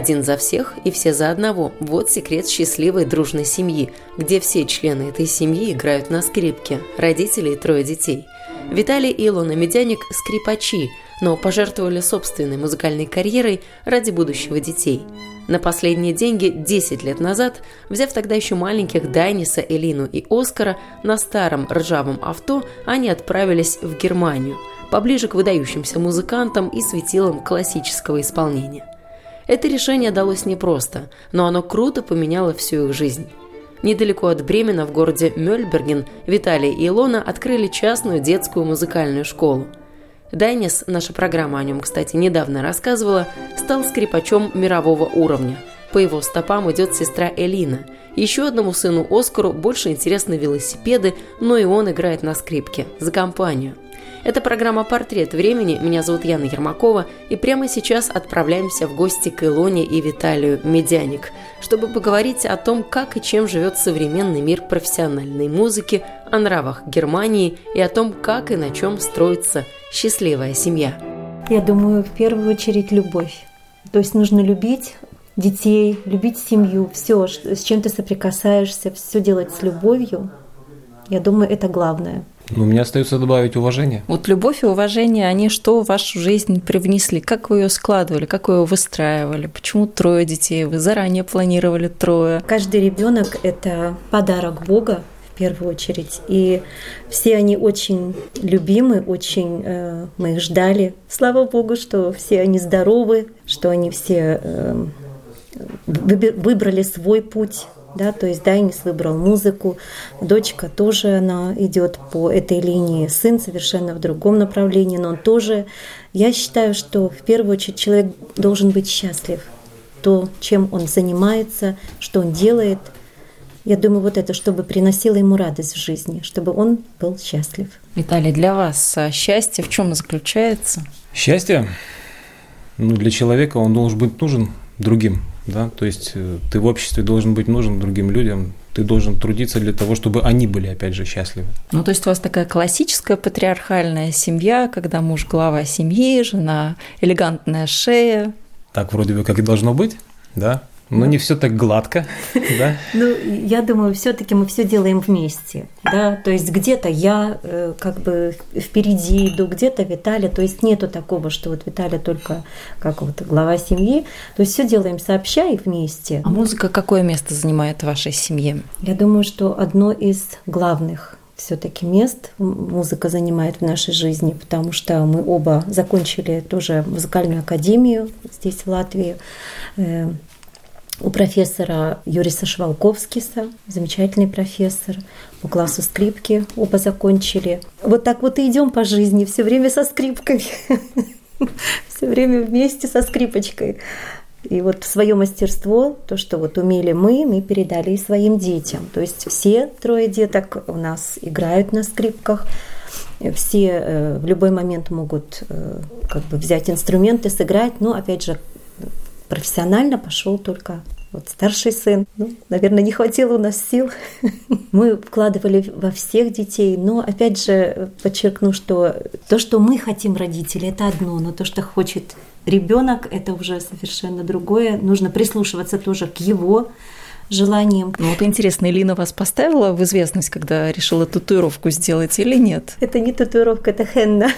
Один за всех и все за одного. Вот секрет счастливой дружной семьи, где все члены этой семьи играют на скрипке, родители и трое детей. Виталий и Илона Медяник – скрипачи, но пожертвовали собственной музыкальной карьерой ради будущего детей. На последние деньги 10 лет назад, взяв тогда еще маленьких Дайниса, Элину и Оскара, на старом ржавом авто они отправились в Германию, поближе к выдающимся музыкантам и светилам классического исполнения. Это решение далось непросто, но оно круто поменяло всю их жизнь. Недалеко от Бремена в городе Мёльберген Виталий и Илона открыли частную детскую музыкальную школу. Дайнис, наша программа о нем, кстати, недавно рассказывала, стал скрипачом мирового уровня. По его стопам идет сестра Элина. Еще одному сыну Оскару больше интересны велосипеды, но и он играет на скрипке. За компанию – это программа «Портрет времени». Меня зовут Яна Ермакова. И прямо сейчас отправляемся в гости к Илоне и Виталию Медяник, чтобы поговорить о том, как и чем живет современный мир профессиональной музыки, о нравах Германии и о том, как и на чем строится счастливая семья. Я думаю, в первую очередь любовь. То есть нужно любить детей, любить семью, все, с чем ты соприкасаешься, все делать с любовью. Я думаю, это главное. Ну, мне остается добавить уважение. Вот любовь и уважение, они что в вашу жизнь привнесли? Как вы ее складывали? Как вы ее выстраивали? Почему трое детей? Вы заранее планировали трое? Каждый ребенок это подарок Бога в первую очередь. И все они очень любимы, очень э, мы их ждали. Слава Богу, что все они здоровы, что они все э, выбрали свой путь да, то есть Дайнис выбрал музыку, дочка тоже она идет по этой линии, сын совершенно в другом направлении, но он тоже, я считаю, что в первую очередь человек должен быть счастлив, то, чем он занимается, что он делает. Я думаю, вот это, чтобы приносило ему радость в жизни, чтобы он был счастлив. Виталий, для вас а, счастье в чем заключается? Счастье? Ну, для человека он должен быть нужен другим да, то есть э, ты в обществе должен быть нужен другим людям, ты должен трудиться для того, чтобы они были, опять же, счастливы. Ну, то есть у вас такая классическая патриархальная семья, когда муж глава семьи, жена элегантная шея. Так вроде бы как и должно быть, да, но не все так гладко, да? Ну, я думаю, все-таки мы все делаем вместе, да, то есть где-то я э, как бы впереди иду, где-то Виталий, то есть нету такого, что вот Виталий только как вот глава семьи, то есть все делаем сообща и вместе. А музыка какое место занимает в вашей семье? Я думаю, что одно из главных все-таки мест музыка занимает в нашей жизни, потому что мы оба закончили тоже музыкальную академию здесь, в Латвии. У профессора Юриса Швалковскиса, замечательный профессор, по классу скрипки оба закончили. Вот так вот и идем по жизни, все время со скрипкой, все время вместе со скрипочкой. И вот свое мастерство, то, что вот умели мы, мы передали и своим детям. То есть все трое деток у нас играют на скрипках, все э, в любой момент могут э, как бы взять инструменты, сыграть, но опять же профессионально пошел только вот старший сын. Ну, наверное, не хватило у нас сил. Мы вкладывали во всех детей, но опять же подчеркну, что то, что мы хотим родители, это одно, но то, что хочет ребенок, это уже совершенно другое. Нужно прислушиваться тоже к его желанием. Ну вот интересно, Элина вас поставила в известность, когда решила татуировку сделать или нет? Это не татуировка, это хенна.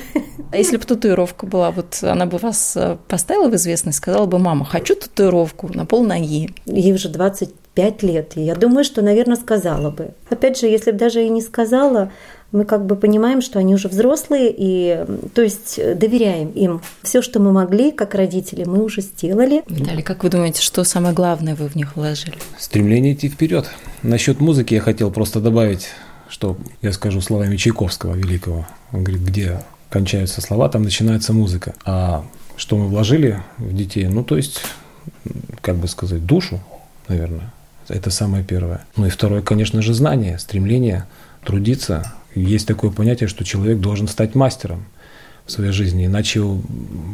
А если бы татуировка была, вот она бы вас э, поставила в известность, сказала бы, мама, хочу татуировку на пол ноги. Ей уже 25 лет, и я думаю, что, наверное, сказала бы. Опять же, если бы даже и не сказала, мы как бы понимаем, что они уже взрослые, и то есть доверяем им. Все, что мы могли, как родители, мы уже сделали. Виталий, как вы думаете, что самое главное вы в них вложили? Стремление идти вперед. Насчет музыки я хотел просто добавить, что я скажу словами Чайковского великого. Он говорит, где кончаются слова, там начинается музыка. А что мы вложили в детей? Ну, то есть как бы сказать, душу, наверное. Это самое первое. Ну и второе, конечно же, знание, стремление трудиться. Есть такое понятие, что человек должен стать мастером в своей жизни, иначе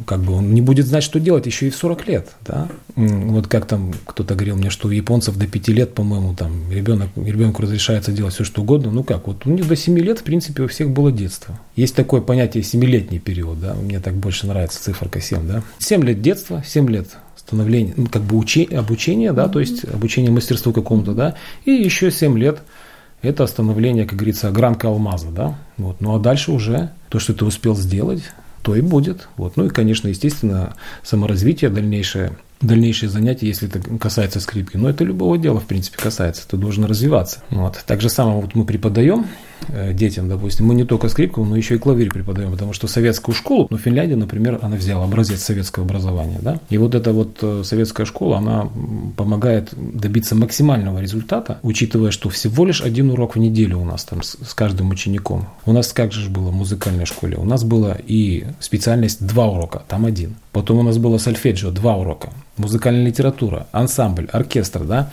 как бы он не будет знать, что делать еще и в 40 лет. Да? Вот как там кто-то говорил мне, что у японцев до 5 лет, по-моему, там ребенок, ребенку разрешается делать все, что угодно. Ну как, вот у них до 7 лет, в принципе, у всех было детство. Есть такое понятие 7-летний период, да? мне так больше нравится циферка 7. Да? 7 лет детства, 7 лет становления, ну, как бы учение, обучение, да, то есть обучение мастерству какому-то, да, и еще 7 лет это становление, как говорится, гранка алмаза, да, вот, ну а дальше уже то, что ты успел сделать, то и будет, вот, ну и, конечно, естественно, саморазвитие дальнейшее – дальнейшие занятия, если это касается скрипки. Но это любого дела, в принципе, касается. Ты должен развиваться. Вот. Так же самое вот мы преподаем детям, допустим, мы не только скрипку, но еще и клавир преподаем, потому что советскую школу, ну, Финляндия, например, она взяла образец советского образования, да, и вот эта вот э, советская школа, она помогает добиться максимального результата, учитывая, что всего лишь один урок в неделю у нас там с, с каждым учеником. У нас как же было в музыкальной школе? У нас было и специальность два урока, там один. Потом у нас было сольфеджио, два урока музыкальная литература, ансамбль, оркестр, да,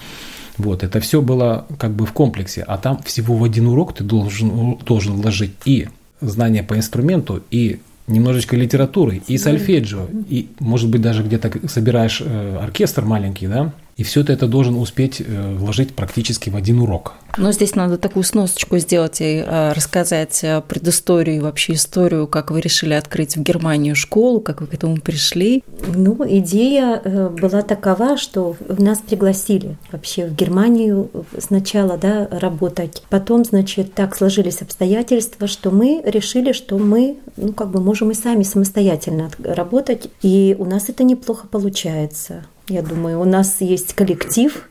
вот, это все было как бы в комплексе, а там всего в один урок ты должен, должен вложить и знания по инструменту, и немножечко литературы, и сольфеджио, и, может быть, даже где-то собираешь э, оркестр маленький, да, и все это, это должен успеть э, вложить практически в один урок. Но здесь надо такую сносочку сделать и э, рассказать э, предысторию вообще историю, как вы решили открыть в Германии школу, как вы к этому пришли. Ну, идея была такова, что нас пригласили вообще в Германию сначала да, работать. Потом, значит, так сложились обстоятельства, что мы решили, что мы ну, как бы можем и сами самостоятельно работать. И у нас это неплохо получается. Я думаю, у нас есть коллектив,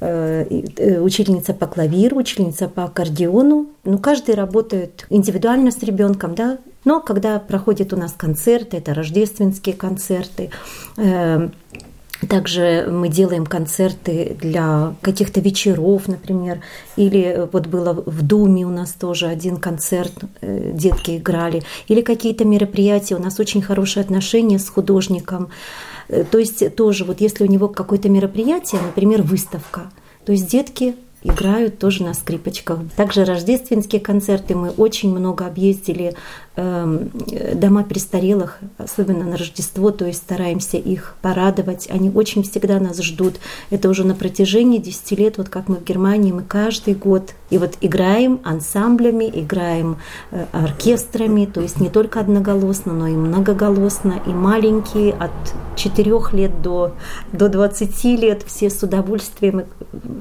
э, э, учительница по клавиру, учительница по аккордеону. Ну, каждый работает индивидуально с ребенком, да. Но когда проходят у нас концерты, это рождественские концерты, э, также мы делаем концерты для каких-то вечеров, например, или вот было в Думе у нас тоже один концерт, детки играли, или какие-то мероприятия. У нас очень хорошие отношения с художником. Э, то есть тоже вот если у него какое-то мероприятие, например, выставка, то есть детки играют тоже на скрипочках. Также рождественские концерты мы очень много объездили дома престарелых, особенно на Рождество, то есть стараемся их порадовать. Они очень всегда нас ждут. Это уже на протяжении 10 лет, вот как мы в Германии, мы каждый год и вот играем ансамблями, играем э, оркестрами, то есть не только одноголосно, но и многоголосно, и маленькие от 4 лет до, до 20 лет, все с удовольствием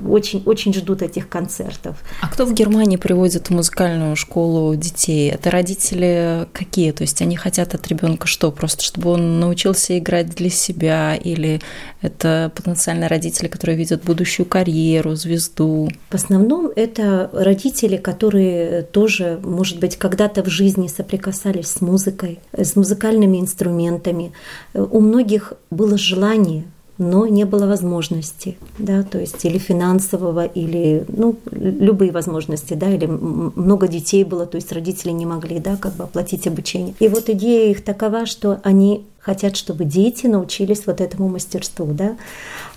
очень, очень ждут этих концертов. А кто в Германии приводит в музыкальную школу детей? Это родители какие? То есть они хотят от ребенка что? Просто чтобы он научился играть для себя? Или это потенциальные родители, которые видят будущую карьеру, звезду? В основном это родители, которые тоже, может быть, когда-то в жизни соприкасались с музыкой, с музыкальными инструментами. У многих было желание но не было возможности, да, то есть или финансового, или, ну, любые возможности, да, или много детей было, то есть родители не могли, да, как бы оплатить обучение. И вот идея их такова, что они хотят, чтобы дети научились вот этому мастерству, да.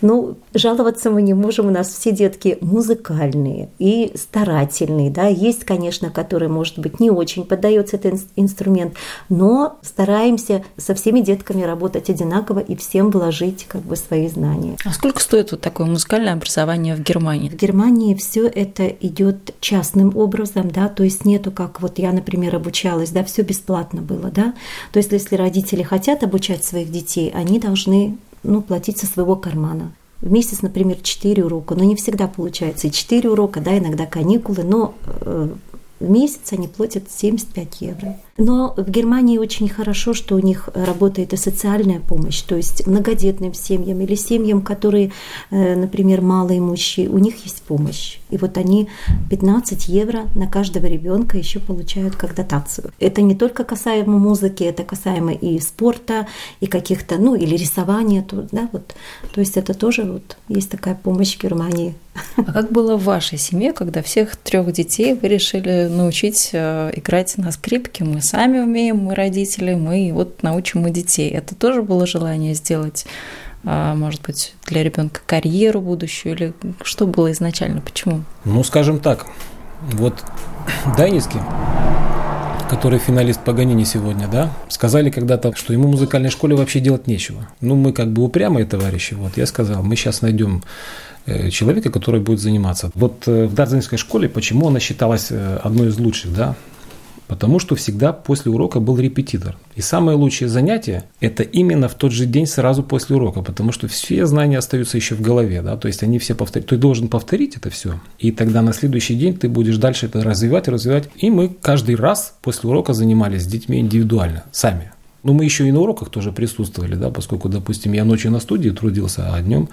Ну, жаловаться мы не можем, у нас все детки музыкальные и старательные, да. Есть, конечно, которые, может быть, не очень поддается этот инструмент, но стараемся со всеми детками работать одинаково и всем вложить как бы свои знания. А сколько стоит вот такое музыкальное образование в Германии? В Германии все это идет частным образом, да, то есть нету как вот я, например, обучалась, да, все бесплатно было, да. То есть если родители хотят обучать своих детей, они должны ну, платить со своего кармана. В месяц, например, 4 урока, но не всегда получается и 4 урока, да, иногда каникулы, но э, в месяц они платят 75 евро. Но в Германии очень хорошо, что у них работает и социальная помощь, то есть многодетным семьям или семьям, которые, э, например, малоимущие, у них есть помощь. И вот они 15 евро на каждого ребенка еще получают как дотацию. Это не только касаемо музыки, это касаемо и спорта, и каких-то, ну, или рисования, то, да, вот. То есть это тоже вот есть такая помощь Германии. А как было в вашей семье, когда всех трех детей вы решили научить э, играть на скрипке? Мы сами умеем, мы родители, мы вот научим мы детей. Это тоже было желание сделать может быть, для ребенка карьеру будущую, или что было изначально, почему? Ну, скажем так, вот Дайницкий, который финалист Паганини сегодня, да, сказали когда-то, что ему в музыкальной школе вообще делать нечего. Ну, мы как бы упрямые товарищи, вот, я сказал, мы сейчас найдем э, человека, который будет заниматься. Вот э, в Дарзинской школе, почему она считалась э, одной из лучших, да, Потому что всегда после урока был репетитор. И самое лучшее занятие – это именно в тот же день сразу после урока, потому что все знания остаются еще в голове, да, то есть они все повторяют. Ты должен повторить это все, и тогда на следующий день ты будешь дальше это развивать, развивать. И мы каждый раз после урока занимались с детьми индивидуально, сами. Но мы еще и на уроках тоже присутствовали, да, поскольку, допустим, я ночью на студии трудился, а днем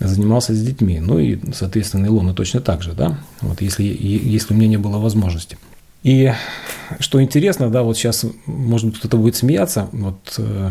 занимался с детьми. Ну и, соответственно, Илона точно так же, да, вот если, если у меня не было возможности. И что интересно, да, вот сейчас, может быть, кто-то будет смеяться, вот, э,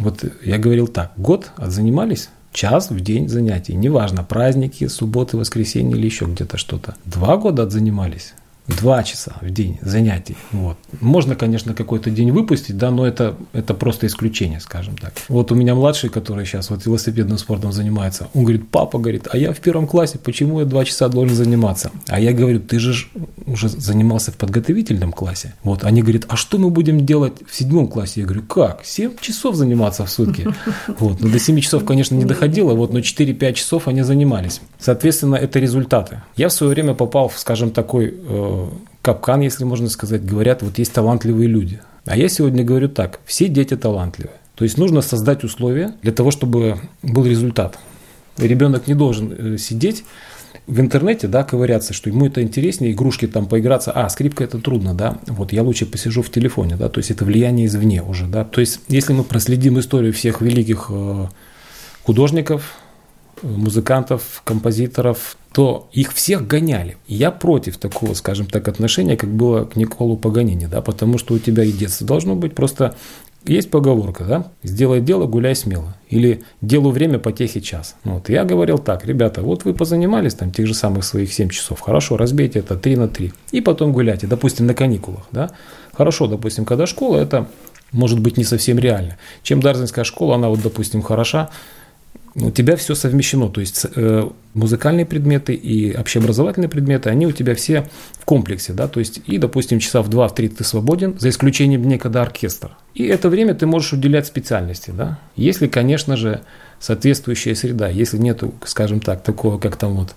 вот я говорил так, год отзанимались, час в день занятий, неважно, праздники, субботы, воскресенье или еще где-то что-то. Два года отзанимались, Два часа в день занятий. Вот. Можно, конечно, какой-то день выпустить, да, но это, это просто исключение, скажем так. Вот у меня младший, который сейчас вот велосипедным спортом занимается, он говорит, папа, говорит, а я в первом классе, почему я два часа должен заниматься? А я говорю, ты же уже занимался в подготовительном классе. Вот, они говорят, а что мы будем делать в седьмом классе? Я говорю, как? Семь часов заниматься в сутки. Вот, ну, до семи часов, конечно, не доходило, вот, но 4-5 часов они занимались. Соответственно, это результаты. Я в свое время попал в, скажем, такой э, капкан, если можно сказать, говорят, вот есть талантливые люди. А я сегодня говорю так, все дети талантливые. То есть нужно создать условия для того, чтобы был результат. Ребенок не должен э, сидеть в интернете, да, ковыряться, что ему это интереснее, игрушки там поиграться, а, скрипка это трудно, да, вот я лучше посижу в телефоне, да, то есть это влияние извне уже, да, то есть если мы проследим историю всех великих э, художников, музыкантов, композиторов, то их всех гоняли. Я против такого, скажем так, отношения, как было к Николу Паганини, да, потому что у тебя и детство должно быть просто есть поговорка, да? Сделай дело, гуляй смело. Или делу время, потехи час. Ну вот. Я говорил так, ребята, вот вы позанимались там тех же самых своих 7 часов. Хорошо, разбейте это 3 на 3. И потом гуляйте, допустим, на каникулах, да? Хорошо, допустим, когда школа, это может быть не совсем реально. Чем Дарзинская школа, она вот, допустим, хороша, у тебя все совмещено, то есть э, музыкальные предметы и общеобразовательные предметы, они у тебя все в комплексе, да, то есть и, допустим, часа в 2-3 ты свободен, за исключением дня, когда оркестр. И это время ты можешь уделять специальности, да, если, конечно же, соответствующая среда, если нету, скажем так, такого, как там вот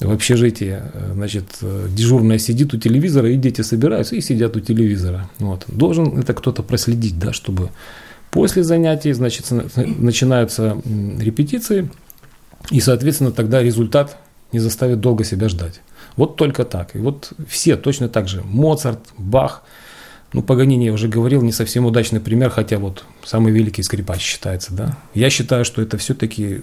в общежитии, э, значит, э, дежурная сидит у телевизора, и дети собираются и сидят у телевизора. Вот. Должен это кто-то проследить, да, чтобы После занятий, значит, начинаются репетиции, и, соответственно, тогда результат не заставит долго себя ждать. Вот только так. И вот все точно так же. Моцарт, Бах, ну, Паганини, я уже говорил, не совсем удачный пример, хотя вот самый великий скрипач считается, да. Я считаю, что это все-таки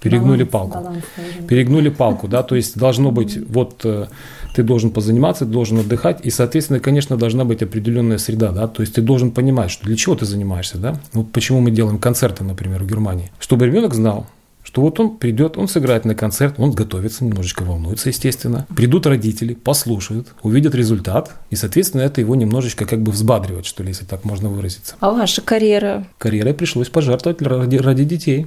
перегнули баланс, палку. Баланс, перегнули палку, да, то есть должно быть вот э, ты должен позаниматься, ты должен отдыхать, и, соответственно, конечно, должна быть определенная среда, да, то есть ты должен понимать, что для чего ты занимаешься, да, вот почему мы делаем концерты, например, в Германии, чтобы ребенок знал, что вот он придет, он сыграет на концерт, он готовится, немножечко волнуется, естественно. Придут родители, послушают, увидят результат, и, соответственно, это его немножечко как бы взбадривает, что ли, если так можно выразиться. А ваша карьера? Карьерой пришлось пожертвовать ради, ради детей.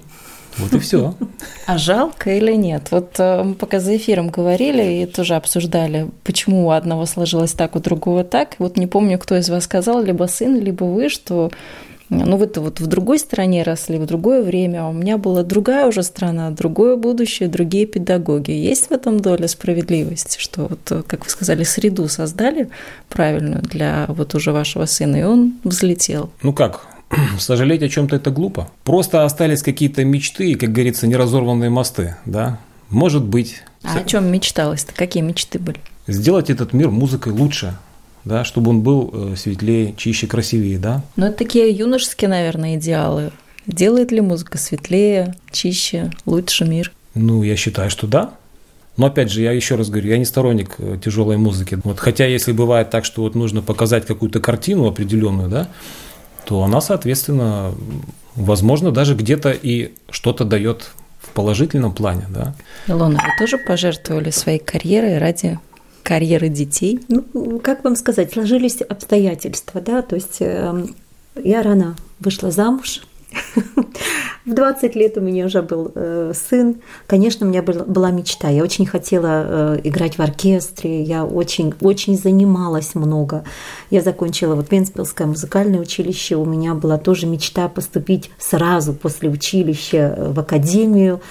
Вот и все. А жалко или нет? Вот э, мы пока за эфиром говорили и тоже обсуждали, почему у одного сложилось так, у другого так. Вот не помню, кто из вас сказал, либо сын, либо вы, что ну, вы-то вот в другой стране росли, в другое время, а у меня была другая уже страна, другое будущее, другие педагоги. Есть в этом доля справедливости, что вот, э, как вы сказали, среду создали правильную для вот уже вашего сына, и он взлетел? Ну как, сожалеть о чем-то это глупо. Просто остались какие-то мечты и, как говорится, неразорванные мосты, да? Может быть. А о чем мечталось-то? Какие мечты были? Сделать этот мир музыкой лучше, да, чтобы он был э, светлее, чище, красивее, да? Ну, это такие юношеские, наверное, идеалы. Делает ли музыка светлее, чище, лучше мир? Ну, я считаю, что да. Но опять же, я еще раз говорю, я не сторонник э, тяжелой музыки. Вот, хотя, если бывает так, что вот нужно показать какую-то картину определенную, да, то она, соответственно, возможно, даже где-то и что-то дает в положительном плане, да. Илона, вы тоже пожертвовали своей карьерой ради карьеры детей? Ну, как вам сказать, сложились обстоятельства, да, то есть э, я рано вышла замуж, в В 20 лет у меня уже был э, сын. Конечно, у меня была, была мечта. Я очень хотела э, играть в оркестре. Я очень, очень занималась много. Я закончила вот Венспилское музыкальное училище. У меня была тоже мечта поступить сразу после училища в академию.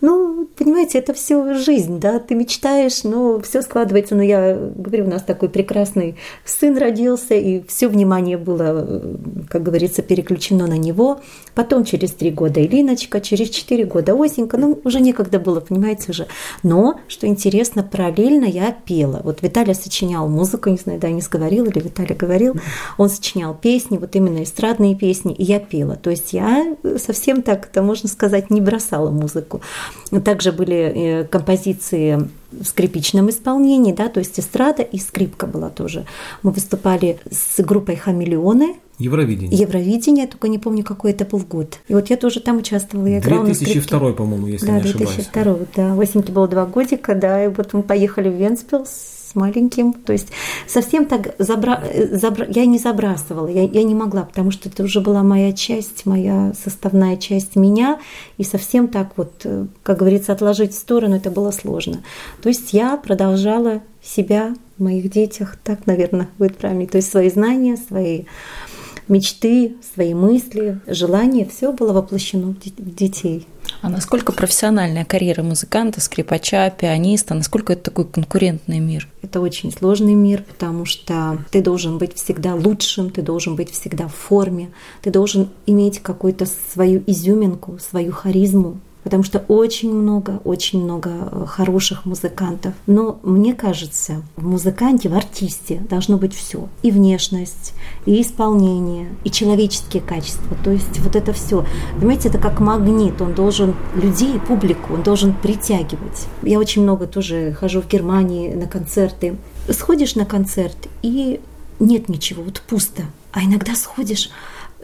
Ну, понимаете, это все жизнь, да, ты мечтаешь, но все складывается. Но я говорю, у нас такой прекрасный сын родился, и все внимание было, как говорится, переключено на него. Потом через три года Илиночка, через четыре года Осенька, ну, уже некогда было, понимаете, уже. Но, что интересно, параллельно я пела. Вот Виталий сочинял музыку, не знаю, да, не говорил или Виталий говорил, он сочинял песни, вот именно эстрадные песни, и я пела. То есть я совсем так, это можно сказать, не бросала музыку. Также были э, композиции в скрипичном исполнении, да, то есть эстрада и скрипка была тоже. Мы выступали с группой «Хамелеоны», Евровидение. Евровидение, только не помню, какой это был год. И вот я тоже там участвовала, я играла 2002, по-моему, если да, не ошибаюсь. 2002, да. Осеньке было два годика, да, и вот мы поехали в Венспилс с маленьким. То есть совсем так забра... Забра... я не забрасывала, я, я не могла, потому что это уже была моя часть, моя составная часть меня. И совсем так вот, как говорится, отложить в сторону, это было сложно. То есть я продолжала себя в моих детях, так, наверное, будет правильно. То есть свои знания, свои мечты, свои мысли, желания, все было воплощено в детей. А насколько профессиональная карьера музыканта, скрипача, пианиста, насколько это такой конкурентный мир? Это очень сложный мир, потому что ты должен быть всегда лучшим, ты должен быть всегда в форме, ты должен иметь какую-то свою изюминку, свою харизму, потому что очень много, очень много э, хороших музыкантов. Но мне кажется, в музыканте, в артисте должно быть все. И внешность, и исполнение, и человеческие качества. То есть вот это все. Понимаете, это как магнит. Он должен людей, публику, он должен притягивать. Я очень много тоже хожу в Германии на концерты. Сходишь на концерт, и нет ничего, вот пусто. А иногда сходишь,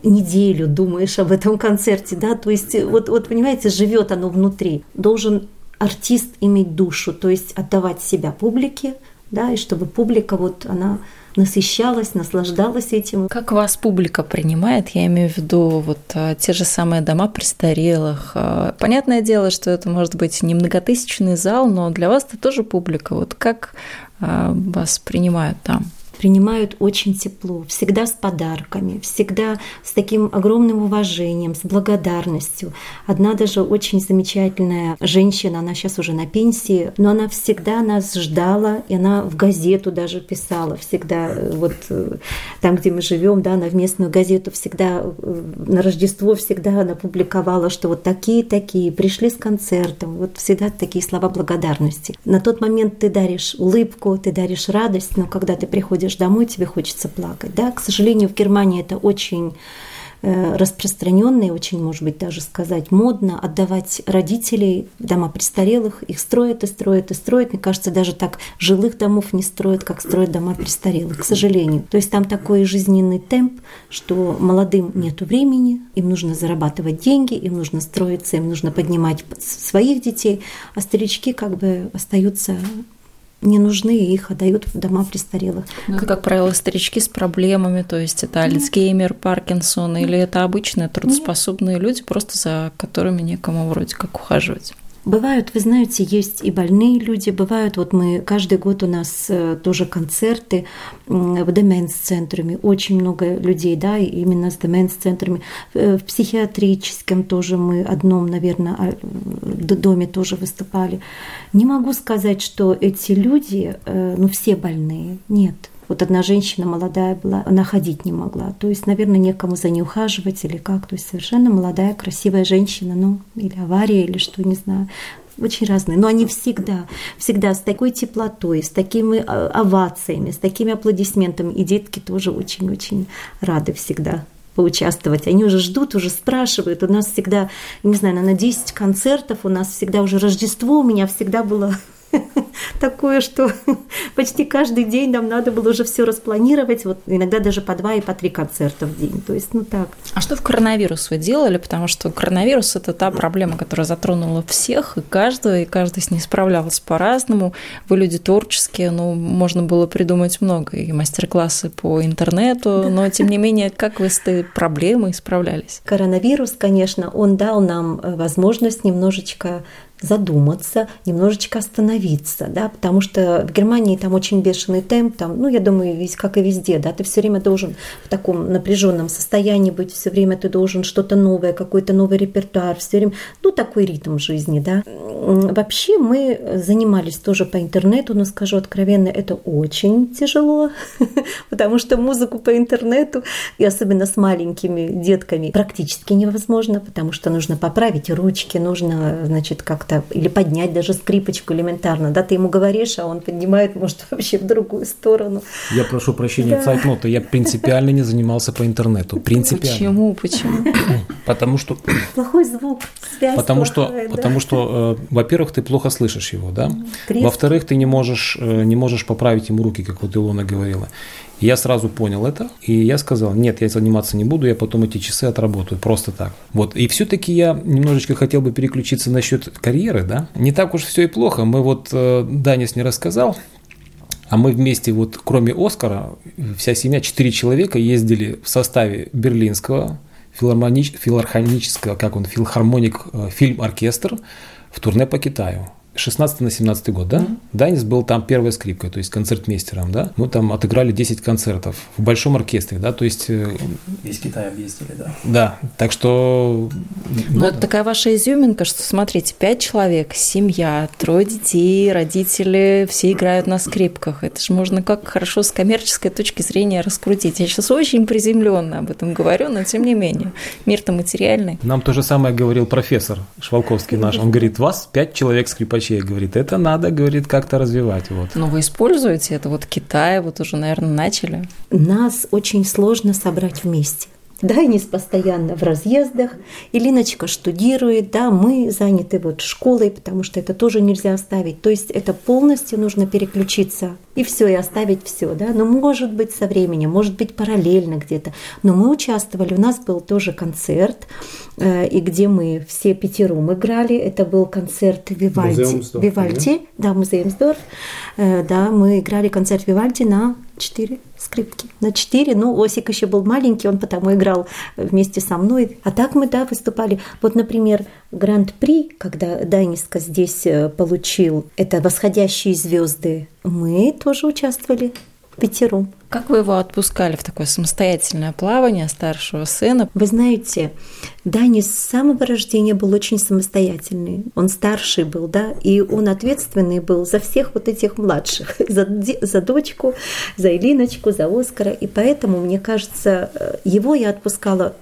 неделю думаешь об этом концерте, да, то есть вот, вот понимаете, живет оно внутри. Должен артист иметь душу, то есть отдавать себя публике, да, и чтобы публика вот она насыщалась, наслаждалась этим. Как вас публика принимает? Я имею в виду вот а, те же самые дома престарелых. А, понятное дело, что это может быть не многотысячный зал, но для вас это тоже публика. Вот как вас принимают там? Принимают очень тепло, всегда с подарками, всегда с таким огромным уважением, с благодарностью. Одна даже очень замечательная женщина, она сейчас уже на пенсии, но она всегда нас ждала, и она в газету даже писала, всегда э, вот э, там, где мы живем, да, она в местную газету всегда э, на Рождество всегда она публиковала, что вот такие-такие пришли с концертом, вот всегда такие слова благодарности. На тот момент ты даришь улыбку, ты даришь радость, но когда ты приходишь приходишь домой, тебе хочется плакать. Да? К сожалению, в Германии это очень э, распространенно и очень, может быть, даже сказать, модно отдавать родителей дома престарелых. Их строят и строят и строят. Мне кажется, даже так жилых домов не строят, как строят дома престарелых, к сожалению. То есть там такой жизненный темп, что молодым нет времени, им нужно зарабатывать деньги, им нужно строиться, им нужно поднимать своих детей, а старички как бы остаются не нужны, и их отдают в дома престарелых. Ну, это, как правило, старички с проблемами, то есть это Альцгеймер, Паркинсон, или это обычные трудоспособные люди, просто за которыми некому вроде как ухаживать. Бывают, вы знаете, есть и больные люди, бывают, вот мы, каждый год у нас э, тоже концерты в деменс-центруме, очень много людей, да, именно с деменс-центрами. Э, в психиатрическом тоже мы одном, наверное, а, доме тоже выступали. Не могу сказать, что эти люди, э, ну, все больные, нет. Вот одна женщина молодая была, она ходить не могла. То есть, наверное, некому за ней ухаживать или как. То есть совершенно молодая, красивая женщина, ну, или авария, или что, не знаю очень разные, но они всегда, всегда с такой теплотой, с такими а, овациями, с такими аплодисментами. И детки тоже очень-очень рады всегда поучаствовать. Они уже ждут, уже спрашивают. У нас всегда, не знаю, на 10 концертов, у нас всегда уже Рождество, у меня всегда было такое, что почти каждый день нам надо было уже все распланировать, вот иногда даже по два и по три концерта в день. То есть, ну так. А что в коронавирус вы делали? Потому что коронавирус – это та проблема, которая затронула всех и каждого, и каждый с ней справлялся по-разному. Вы люди творческие, ну, можно было придумать много, и мастер-классы по интернету, но, тем не менее, как вы с этой проблемой справлялись? Коронавирус, конечно, он дал нам э, возможность немножечко задуматься, немножечко остановиться, да, потому что в Германии там очень бешеный темп, там, ну, я думаю, весь как и везде, да, ты все время должен в таком напряженном состоянии быть, все время ты должен что-то новое, какой-то новый репертуар, все время, ну, такой ритм жизни, да. Вообще мы занимались тоже по интернету, но скажу откровенно, это очень тяжело, потому что музыку по интернету, и особенно с маленькими детками, практически невозможно, потому что нужно поправить ручки, нужно, значит, как как-то, или поднять даже скрипочку элементарно, да, ты ему говоришь, а он поднимает, может, вообще в другую сторону. Я прошу прощения, да. цайтнота, я принципиально не занимался по интернету, принципиально. Почему, почему? Потому что... Плохой звук, связь Потому что, да? потому что э, во-первых, ты плохо слышишь его, да, во-вторых, ты не можешь, э, не можешь поправить ему руки, как вот Илона говорила. Я сразу понял это, и я сказал, нет, я заниматься не буду, я потом эти часы отработаю, просто так. Вот, и все-таки я немножечко хотел бы переключиться насчет карьеры, да. Не так уж все и плохо, мы вот, э, Данис не рассказал, а мы вместе, вот кроме Оскара, вся семья, четыре человека ездили в составе берлинского филармонич, филармонического, как он, филармоник, э, фильм-оркестр в турне по Китаю. 16 на 17 год, да? Mm-hmm. Данис был там первой скрипкой, то есть концертмейстером, да? Мы там отыграли 10 концертов в большом оркестре, да, то есть... Э, Весь Китай объездили, да. Да, так что... Ну, ну это такая ваша изюминка, что, смотрите, 5 человек, семья, трое детей, родители, все играют на скрипках. Это же можно как хорошо с коммерческой точки зрения раскрутить. Я сейчас очень приземленно об этом говорю, но тем не менее, мир-то материальный. Нам то же самое говорил профессор Швалковский наш. Он говорит, вас 5 человек скрипачей врачей, говорит, это надо, говорит, как-то развивать. Вот. Но вы используете это вот Китай, вот уже, наверное, начали? Нас очень сложно собрать вместе. Дайнис постоянно в разъездах, Илиночка штудирует, да, мы заняты вот школой, потому что это тоже нельзя оставить. То есть это полностью нужно переключиться и все, и оставить все, да. Но может быть со временем, может быть параллельно где-то. Но мы участвовали, у нас был тоже концерт, э, и где мы все пятером играли. Это был концерт Вивальди. Вивальди, да, Музеемсдорф. Э, да, мы играли концерт Вивальди на четыре скрипки. На четыре. Ну, Осик еще был маленький, он потому играл вместе со мной. А так мы, да, выступали. Вот, например, Гранд-при, когда Даниска здесь э, получил, это «Восходящие звезды», мы тоже участвовали пятером. Как вы его отпускали в такое самостоятельное плавание старшего сына? Вы знаете, Дани с самого рождения был очень самостоятельный. Он старший был, да, и он ответственный был за всех вот этих младших, за, за дочку, за Илиночку, за Оскара. И поэтому, мне кажется, э, его я отпускала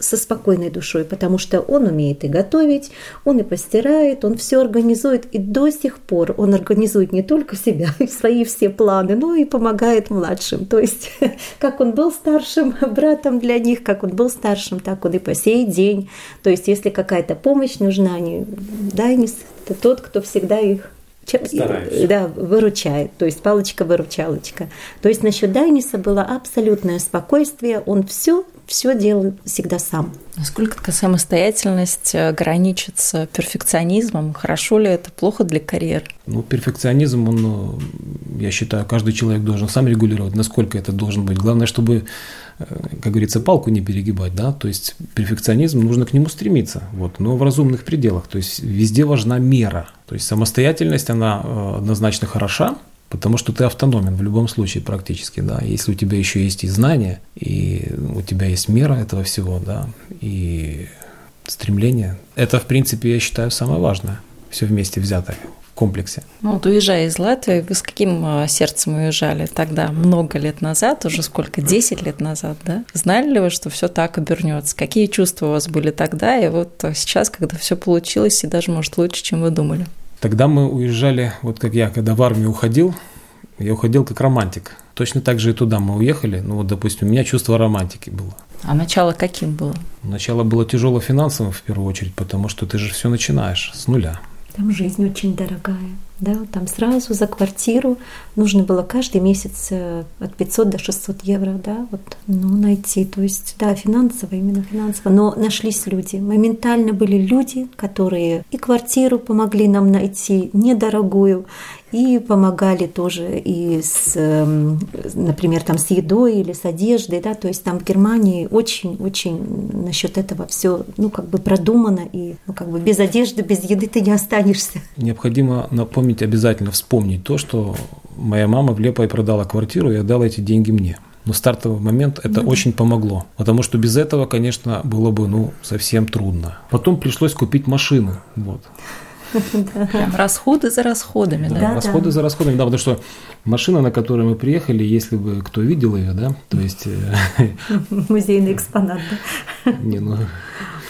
со спокойной душой, потому что он умеет и готовить, он и постирает, он все организует, и до сих пор он организует не только себя и свои все планы, но и помогает младшим. То есть, как он был старшим братом для них, как он был старшим, так он и по сей день. То есть, если какая-то помощь нужна, они, Дайнис – это тот, кто всегда их Стараюсь. Да, выручает, то есть палочка-выручалочка. То есть насчет Дайниса было абсолютное спокойствие, он все все делаю всегда сам. Насколько такая самостоятельность э, граничит с перфекционизмом? Хорошо ли это, плохо для карьеры? Ну, перфекционизм, он, ну, я считаю, каждый человек должен сам регулировать, насколько это должен быть. Главное, чтобы, э, как говорится, палку не перегибать, да, то есть перфекционизм, нужно к нему стремиться, вот, но в разумных пределах, то есть везде важна мера, то есть самостоятельность, она э, однозначно хороша, Потому что ты автономен в любом случае практически, да. Если у тебя еще есть и знания, и у тебя есть мера этого всего, да, и стремление, это, в принципе, я считаю, самое важное. Все вместе взятое в комплексе. Ну, вот уезжая из Латвии, вы с каким а, сердцем уезжали тогда, много лет назад, уже сколько, 10 лет назад, да? Знали ли вы, что все так обернется? Какие чувства у вас были тогда, и вот сейчас, когда все получилось, и даже, может, лучше, чем вы думали? Тогда мы уезжали, вот как я, когда в армию уходил, я уходил как романтик. Точно так же и туда мы уехали. Ну вот, допустим, у меня чувство романтики было. А начало каким было? Начало было тяжело финансово в первую очередь, потому что ты же все начинаешь с нуля. Там жизнь очень дорогая. Да, там сразу за квартиру. Нужно было каждый месяц э, от 500 до 600 евро, да, вот, ну, найти, то есть, да, финансово, именно финансово, но нашлись люди, моментально были люди, которые и квартиру помогли нам найти, недорогую, и помогали тоже и с, эм, например, там с едой или с одеждой, да, то есть там в Германии очень-очень насчет этого все, ну, как бы продумано, и ну, как бы без одежды, без еды ты не останешься. Необходимо напомнить, обязательно вспомнить то, что моя мама в Лепой продала квартиру и отдала эти деньги мне. Но стартовый момент это ну, очень помогло, потому что без этого, конечно, было бы ну совсем трудно. Потом пришлось купить машину, вот. Прям расходы за расходами, да? да расходы да. за расходами, да, потому что машина, на которой мы приехали, если бы кто видел ее, да, то есть... Э, Музейный экспонат, да? Не, ну...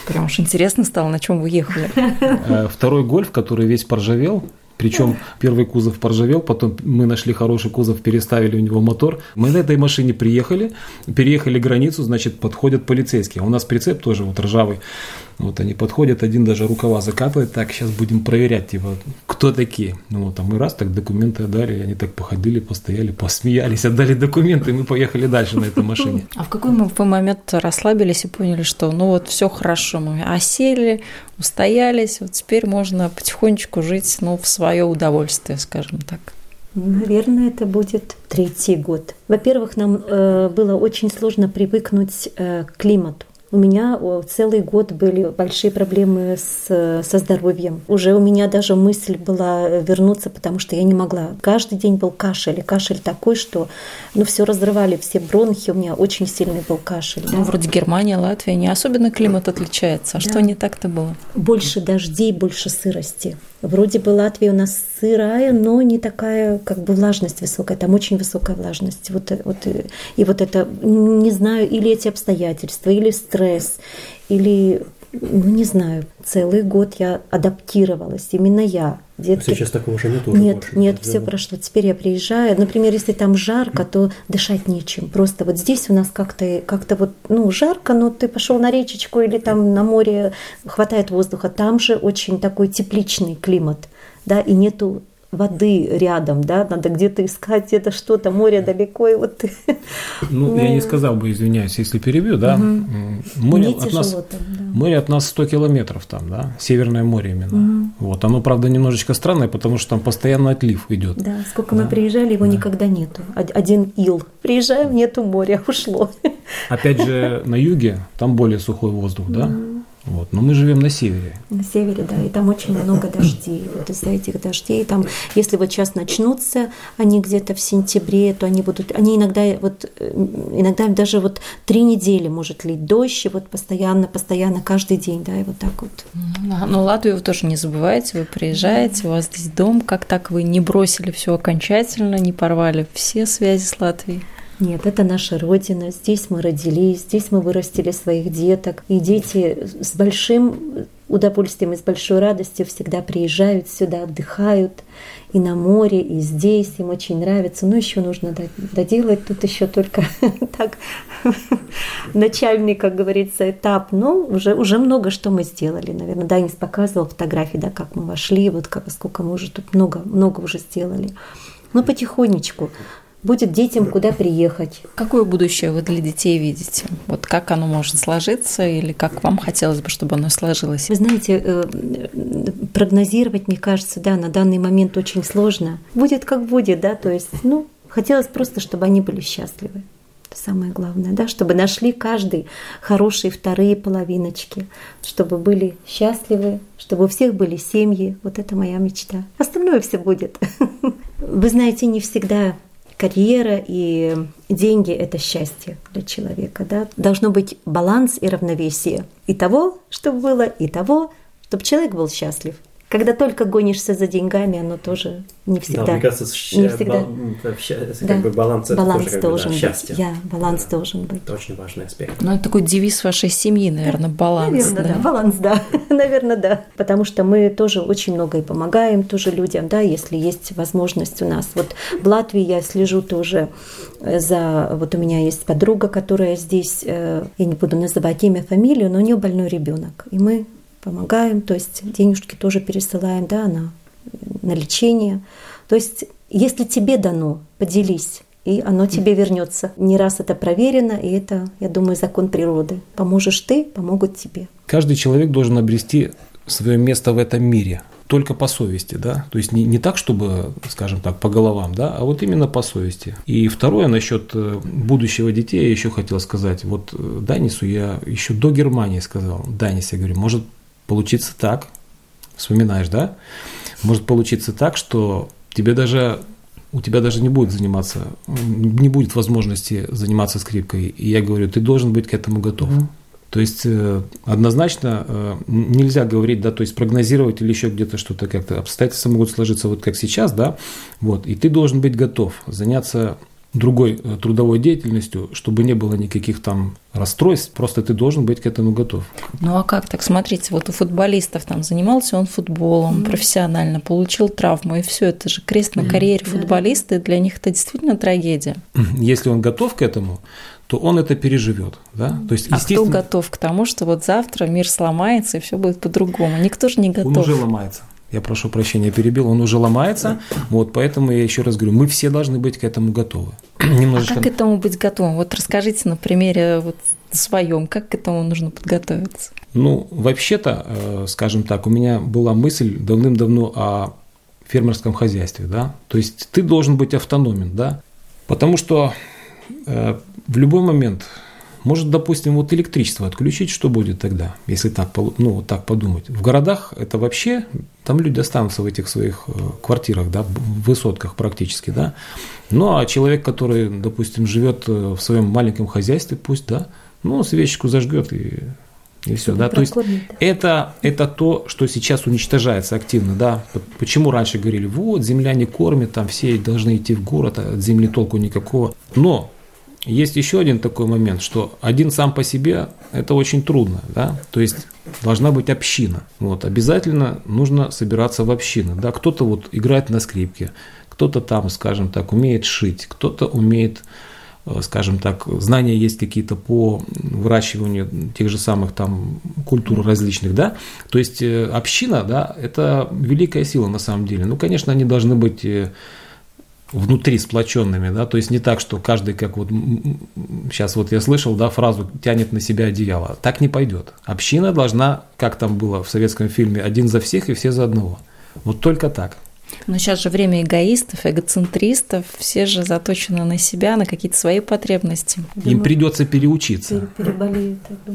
Прям уж интересно стало, на чем вы ехали. Э, второй гольф, который весь поржавел, причем первый кузов поржавел, потом мы нашли хороший кузов, переставили у него мотор. Мы на этой машине приехали, переехали границу, значит, подходят полицейские. А у нас прицеп тоже вот ржавый. Вот они подходят, один даже рукава закатывает, так, сейчас будем проверять, типа, кто такие. Ну вот, а мы раз так документы отдали, они так походили, постояли, посмеялись, отдали документы, и мы поехали дальше на этой машине. А в какой вы момент расслабились и поняли, что ну вот все хорошо, мы осели, устоялись, вот теперь можно потихонечку жить, ну, в свое удовольствие, скажем так? Наверное, это будет третий год. Во-первых, нам э, было очень сложно привыкнуть э, к климату. У меня целый год были большие проблемы с, со здоровьем. Уже у меня даже мысль была вернуться, потому что я не могла. Каждый день был кашель. И кашель такой, что ну, все разрывали, все бронхи. У меня очень сильный был кашель. Ну, да. вроде Германия, Латвия, не особенно климат отличается. А да. что не так-то было? Больше дождей, больше сырости. Вроде бы Латвия у нас сырая, но не такая, как бы влажность высокая. Там очень высокая влажность. Вот, вот, и вот это, не знаю, или эти обстоятельства, или стресс, или ну, не знаю, целый год я адаптировалась, именно я. Детки... Сейчас такого уже нет уже Нет, больше, нет, все прошло. Теперь я приезжаю. Например, если там жарко, то дышать нечем. Просто вот здесь у нас как-то как вот, ну, жарко, но ты пошел на речечку или там на море, хватает воздуха. Там же очень такой тепличный климат, да, и нету воды рядом, да, надо где-то искать где-то что-то, море далеко, и вот ты... Ну, ну, я не сказал бы, извиняюсь, если перебью, да, угу. море, от нас, там, да. море от нас 100 километров там, да, Северное море именно, угу. вот, оно, правда, немножечко странное, потому что там постоянно отлив идет. Да, сколько да. мы приезжали, его да. никогда нету, один ил, приезжаем, нету моря, ушло. Опять же, на юге там более сухой воздух, да, вот. Но мы живем на севере. На севере, да, и там очень много дождей. Вот из-за этих дождей, там, если вот сейчас начнутся они где-то в сентябре, то они будут, они иногда вот, э, иногда даже вот три недели может лить дождь, и вот постоянно, постоянно, каждый день, да, и вот так вот. Ну, но Латвию вы тоже не забываете, вы приезжаете, у вас здесь дом, как так вы не бросили все окончательно, не порвали все связи с Латвией? Нет, это наша родина. Здесь мы родились, здесь мы вырастили своих деток. И дети с большим удовольствием и с большой радостью всегда приезжают сюда, отдыхают и на море, и здесь. Им очень нравится. Но еще нужно доделать тут еще только так начальный, как говорится, этап. Но уже, уже много что мы сделали, наверное. Данис показывал фотографии, да, как мы вошли, вот как, сколько мы уже тут много, много уже сделали. Но потихонечку будет детям куда приехать. Какое будущее вы для детей видите? Вот как оно может сложиться или как вам хотелось бы, чтобы оно сложилось? Вы знаете, э, прогнозировать, мне кажется, да, на данный момент очень сложно. Будет как будет, да, то есть, ну, хотелось просто, чтобы они были счастливы. Это самое главное, да, чтобы нашли каждый хорошие вторые половиночки, чтобы были счастливы, чтобы у всех были семьи. Вот это моя мечта. Остальное все будет. Вы знаете, не всегда карьера и деньги – это счастье для человека. Да? Должно быть баланс и равновесие и того, чтобы было, и того, чтобы человек был счастлив – когда только гонишься за деньгами, оно тоже не всегда. Да, мне кажется, не всегда. Бал, как да. бы баланс, баланс это тоже должен бы, да, быть. Счастье. Я, баланс да, должен быть. Это очень важный аспект. Ну, это такой девиз вашей семьи, наверное, баланс. Наверное, да. да. Баланс, да. наверное, да. Потому что мы тоже очень много и помогаем тоже людям, да, если есть возможность у нас. Вот в Латвии я слежу тоже э, за... Вот у меня есть подруга, которая здесь, э, я не буду называть имя, фамилию, но у нее больной ребенок. И мы помогаем, то есть денежки тоже пересылаем, да, она на лечение. То есть, если тебе дано, поделись, и оно тебе вернется. Не раз это проверено, и это, я думаю, закон природы. Поможешь ты, помогут тебе. Каждый человек должен обрести свое место в этом мире только по совести, да, то есть не, не так, чтобы, скажем так, по головам, да, а вот именно по совести. И второе насчет э, будущего детей я еще хотел сказать. Вот э, Данису я еще до Германии сказал, Данис, я говорю, может получиться так, вспоминаешь, да, может получиться так, что тебе даже у тебя даже не будет заниматься, не будет возможности заниматься скрипкой. И я говорю, ты должен быть к этому готов. Mm-hmm. То есть э, однозначно э, нельзя говорить, да, то есть прогнозировать или еще где-то что-то как-то. Обстоятельства могут сложиться вот как сейчас, да, вот, и ты должен быть готов заняться другой э, трудовой деятельностью, чтобы не было никаких там расстройств, просто ты должен быть к этому готов. Ну а как так? Смотрите, вот у футболистов там занимался он футболом mm. профессионально, получил травму, и все это же крест на карьере футболиста, и для них это действительно трагедия. Если он готов к этому, то он это переживет. Да? То есть, а кто готов к тому, что вот завтра мир сломается и все будет по-другому? Никто же не готов. Он уже ломается. Я прошу прощения, перебил, он уже ломается. Вот, поэтому я еще раз говорю, мы все должны быть к этому готовы. Немножечко... А как к этому быть готовым? Вот расскажите на примере вот своем, как к этому нужно подготовиться? Ну, вообще-то, э, скажем так, у меня была мысль давным-давно о фермерском хозяйстве, да, то есть ты должен быть автономен, да, потому что э, в любой момент может, допустим, вот электричество отключить, что будет тогда, если так, ну, вот так подумать? В городах это вообще, там люди останутся в этих своих э, квартирах, да, в высотках практически, да. Ну, а человек, который, допустим, живет э, в своем маленьком хозяйстве, пусть, да, ну, свечку зажгет и и все, да. То есть это, это то, что сейчас уничтожается активно, да. Почему раньше говорили, вот, земля не кормит, там все должны идти в город, а от земли толку никакого. Но есть еще один такой момент, что один сам по себе это очень трудно, да, то есть должна быть община, вот, обязательно нужно собираться в общины, да, кто-то вот играет на скрипке, кто-то там, скажем так, умеет шить, кто-то умеет, э, скажем так, знания есть какие-то по выращиванию тех же самых там культур различных, да, то есть э, община, да, это великая сила на самом деле, ну, конечно, они должны быть э, внутри сплоченными, да, то есть не так, что каждый, как вот сейчас вот я слышал, да, фразу тянет на себя одеяло. Так не пойдет. Община должна, как там было в советском фильме, один за всех и все за одного. Вот только так. Но сейчас же время эгоистов, эгоцентристов, все же заточены на себя, на какие-то свои потребности. Им придется переучиться.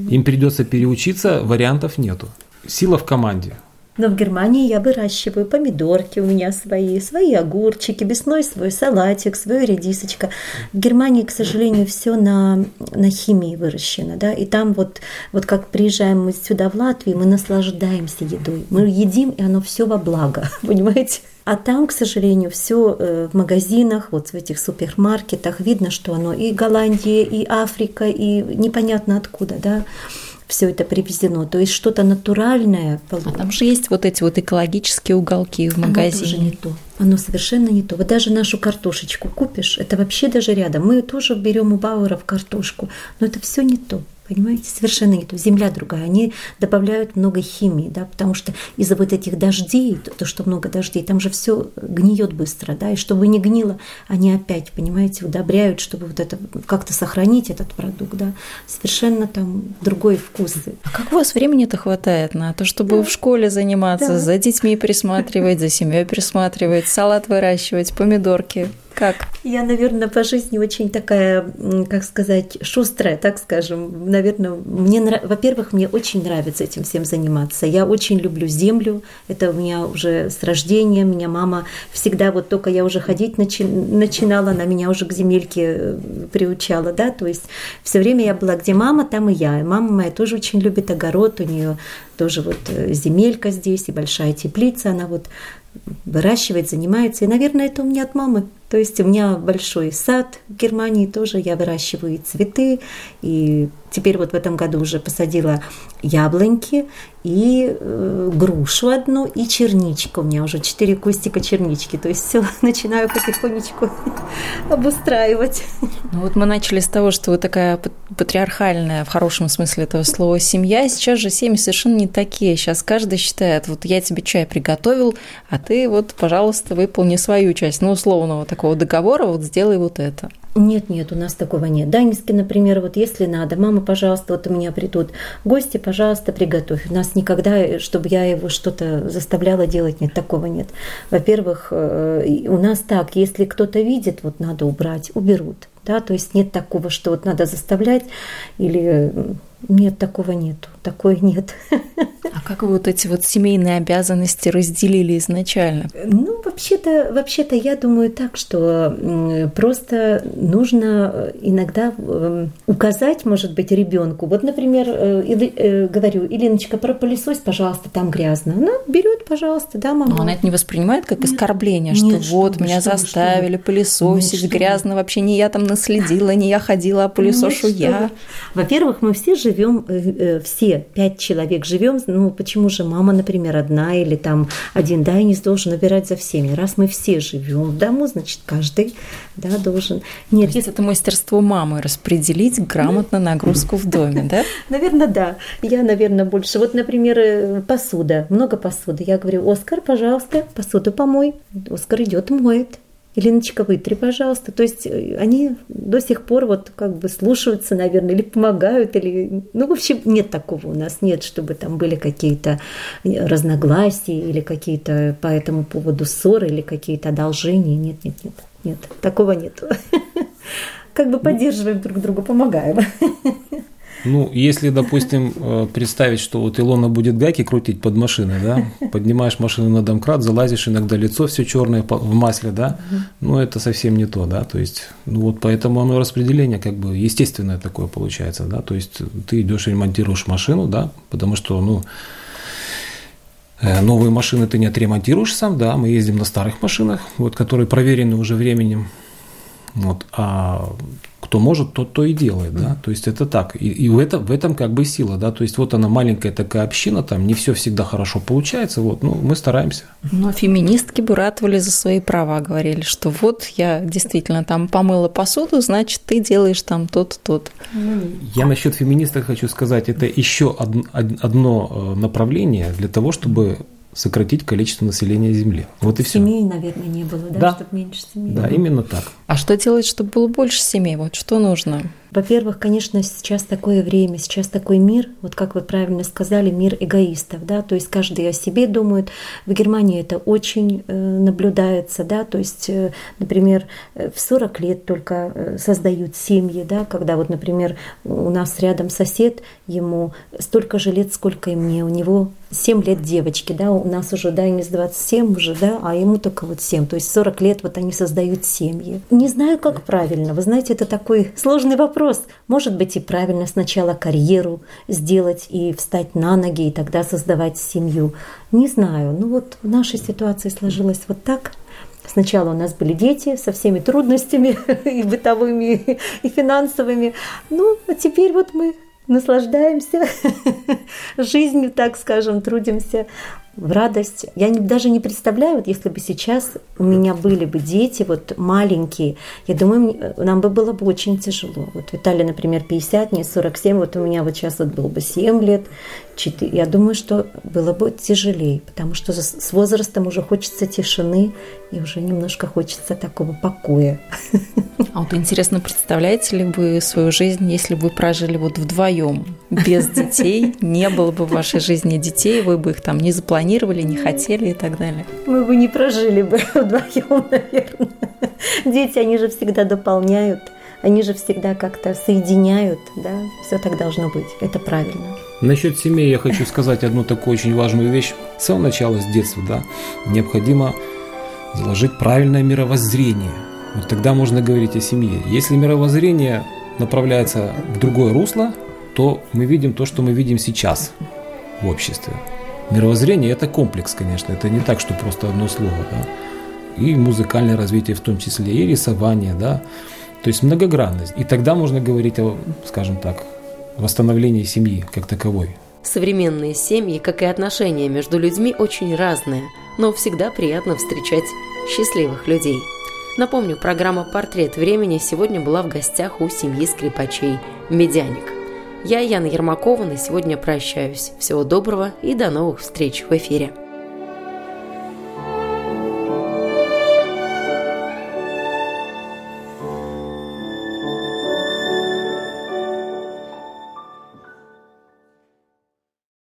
Им придется переучиться, вариантов нету. Сила в команде. Но в Германии я выращиваю помидорки у меня свои, свои огурчики, весной свой салатик, свою редисочка. В Германии, к сожалению, все на, на химии выращено, да, и там вот, вот как приезжаем мы сюда в Латвию, мы наслаждаемся едой. Мы едим, и оно все во благо, понимаете? А там, к сожалению, все э, в магазинах, вот в этих супермаркетах видно, что оно и Голландия, и Африка, и непонятно откуда, да все это привезено. То есть что-то натуральное. А там же есть вот эти вот экологические уголки в магазине. Оно тоже не то. Оно совершенно не то. Вот даже нашу картошечку купишь, это вообще даже рядом. Мы тоже берем у Бауэров картошку, но это все не то. Понимаете, совершенно не то. Земля другая. Они добавляют много химии, да, потому что из-за вот этих дождей, то, что много дождей, там же все гниет быстро, да, и чтобы не гнило, они опять, понимаете, удобряют, чтобы вот это как-то сохранить этот продукт, да. Совершенно там другой вкус. А как у вас времени-то хватает на то, чтобы да. в школе заниматься, да. за детьми присматривать, за семьей присматривать, салат выращивать, помидорки? Как? Я, наверное, по жизни очень такая, как сказать, шустрая, так скажем. Наверное, мне, во-первых, мне очень нравится этим всем заниматься. Я очень люблю землю. Это у меня уже с рождения. Меня мама всегда, вот только я уже ходить начи начинала, она меня уже к земельке э, приучала, да, то есть все время я была, где мама, там и я. Мама моя тоже очень любит огород, у нее тоже вот э, земелька здесь и большая теплица, она вот выращивает, занимается. И, наверное, это у меня от мамы То есть у меня большой сад в Германии тоже, я выращиваю цветы, и теперь вот в этом году уже посадила яблоньки и э, грушу одну и черничку. У меня уже четыре кустика чернички. То есть все начинаю потихонечку обустраивать. Ну вот мы начали с того, что вы такая патриархальная в хорошем смысле этого слова семья. Сейчас же семьи совершенно не такие. Сейчас каждый считает, вот я тебе чай приготовил, а ты вот, пожалуйста, выполни свою часть. Ну, условного такого договора, вот сделай вот это. Нет, нет, у нас такого нет. Данинский, например, вот если надо, мама, пожалуйста, вот у меня придут гости, пожалуйста, приготовь. У нас никогда, чтобы я его что-то заставляла делать, нет, такого нет. Во-первых, э, у нас так, если кто-то видит, вот надо убрать, уберут. Да, то есть нет такого, что вот надо заставлять или нет, такого нету, такой нет. А как вы вот эти вот семейные обязанности разделили изначально? Ну, вообще-то, вообще-то я думаю так, что просто нужно иногда эм, указать, может быть, ребенку. Вот, например, э, э, говорю, Илиночка, пропылесось, пожалуйста, там грязно. Она берет, пожалуйста, да, мама. Но она это не воспринимает как оскорбление, что нет, вот что меня что заставили что пылесосить, нет, грязно, вообще не я там наследила, не я ходила, а пылесошу нет, я. Во-первых, мы все живем, э, все пять человек живем, ну почему же мама, например, одна или там один, да, и не должен убирать за всеми. Раз мы все живем в дому, значит, каждый, да, должен. Нет, есть это мастерство мамы распределить грамотно нагрузку в доме, да? Наверное, да. Я, наверное, больше. Вот, например, э, посуда, много посуды. Я говорю, Оскар, пожалуйста, посуду помой. Оскар идет моет. Леночка, вытри, пожалуйста. То есть э, они до сих пор вот как бы слушаются, наверное, или помогают, или... Ну, в общем, нет такого у нас, нет, чтобы там были какие-то э, разногласия или какие-то по этому поводу ссоры или какие-то одолжения. Нет, нет, нет, нет, такого нет. Как бы поддерживаем друг друга, помогаем. Ну, если, допустим, э, представить, что вот Илона будет гайки крутить под машиной, да, поднимаешь машину на домкрат, залазишь, иногда лицо все черное в масле, да, ну, это совсем не то, да, то есть, ну, вот поэтому оно распределение как бы естественное такое получается, да, то есть ты идешь и ремонтируешь машину, да, потому что, ну, э, Новые машины ты не отремонтируешь сам, да, мы ездим на старых машинах, вот, которые проверены уже временем, вот, а кто может, тот то и делает, да, то есть это так, и, и в, этом, в этом как бы сила, да, то есть вот она маленькая такая община, там не все всегда хорошо получается, вот, ну, мы стараемся. Но феминистки бы ратовали за свои права, говорили, что вот я действительно там помыла посуду, значит, ты делаешь там тот тот. Я насчет феминисток хочу сказать, это еще одно э, направление для того, чтобы сократить количество населения Земли. Вот и все. Семей, наверное, не было, да, да. чтобы меньше семей. Да, именно так. А что делать, чтобы было больше семей? Вот что нужно? Во-первых, конечно, сейчас такое время, сейчас такой мир, вот как вы правильно сказали, мир эгоистов, да, то есть каждый о себе думает. В Германии это очень э, наблюдается, да, то есть, э, например, э, в 40 лет только создают семьи, да, когда вот, например, у нас рядом сосед, ему столько же лет, сколько и мне, у него 7 лет девочки, да, у нас уже Дайнис 27 уже, да, а ему только вот 7, то есть 40 лет вот они создают семьи. Не знаю, как правильно, вы знаете, это такой сложный вопрос, вопрос. Может быть и правильно сначала карьеру сделать и встать на ноги, и тогда создавать семью. Не знаю. Ну вот в нашей ситуации сложилось вот так. Сначала у нас были дети со всеми трудностями и бытовыми, и финансовыми. Ну, а теперь вот мы наслаждаемся жизнью, так скажем, трудимся в радость. Я не, даже не представляю, вот если бы сейчас у меня были бы дети вот маленькие, я думаю, нам бы было бы очень тяжело. Вот Виталий, например, 50, мне 47, вот у меня вот сейчас вот было бы 7 лет, 4. Я думаю, что было бы тяжелее, потому что с возрастом уже хочется тишины и уже немножко хочется такого покоя. А вот интересно, представляете ли вы свою жизнь, если бы вы прожили вот вдвоем без детей, не было бы в вашей жизни детей, вы бы их там не запланировали, не хотели и так далее? Мы бы не прожили бы вдвоем, наверное. Дети, они же всегда дополняют они же всегда как-то соединяют, да, все так должно быть, это правильно. Насчет семьи я хочу сказать одну такую очень важную вещь. С самого начала, с детства, да, необходимо заложить правильное мировоззрение. Вот тогда можно говорить о семье. Если мировоззрение направляется в другое русло, то мы видим то, что мы видим сейчас в обществе. Мировоззрение – это комплекс, конечно, это не так, что просто одно слово. Да? и музыкальное развитие в том числе, и рисование, да, то есть многогранность. И тогда можно говорить о, скажем так, восстановлении семьи как таковой. Современные семьи, как и отношения между людьми, очень разные, но всегда приятно встречать счастливых людей. Напомню, программа «Портрет времени» сегодня была в гостях у семьи скрипачей «Медяник». Я, Яна Ермакова, на сегодня прощаюсь. Всего доброго и до новых встреч в эфире.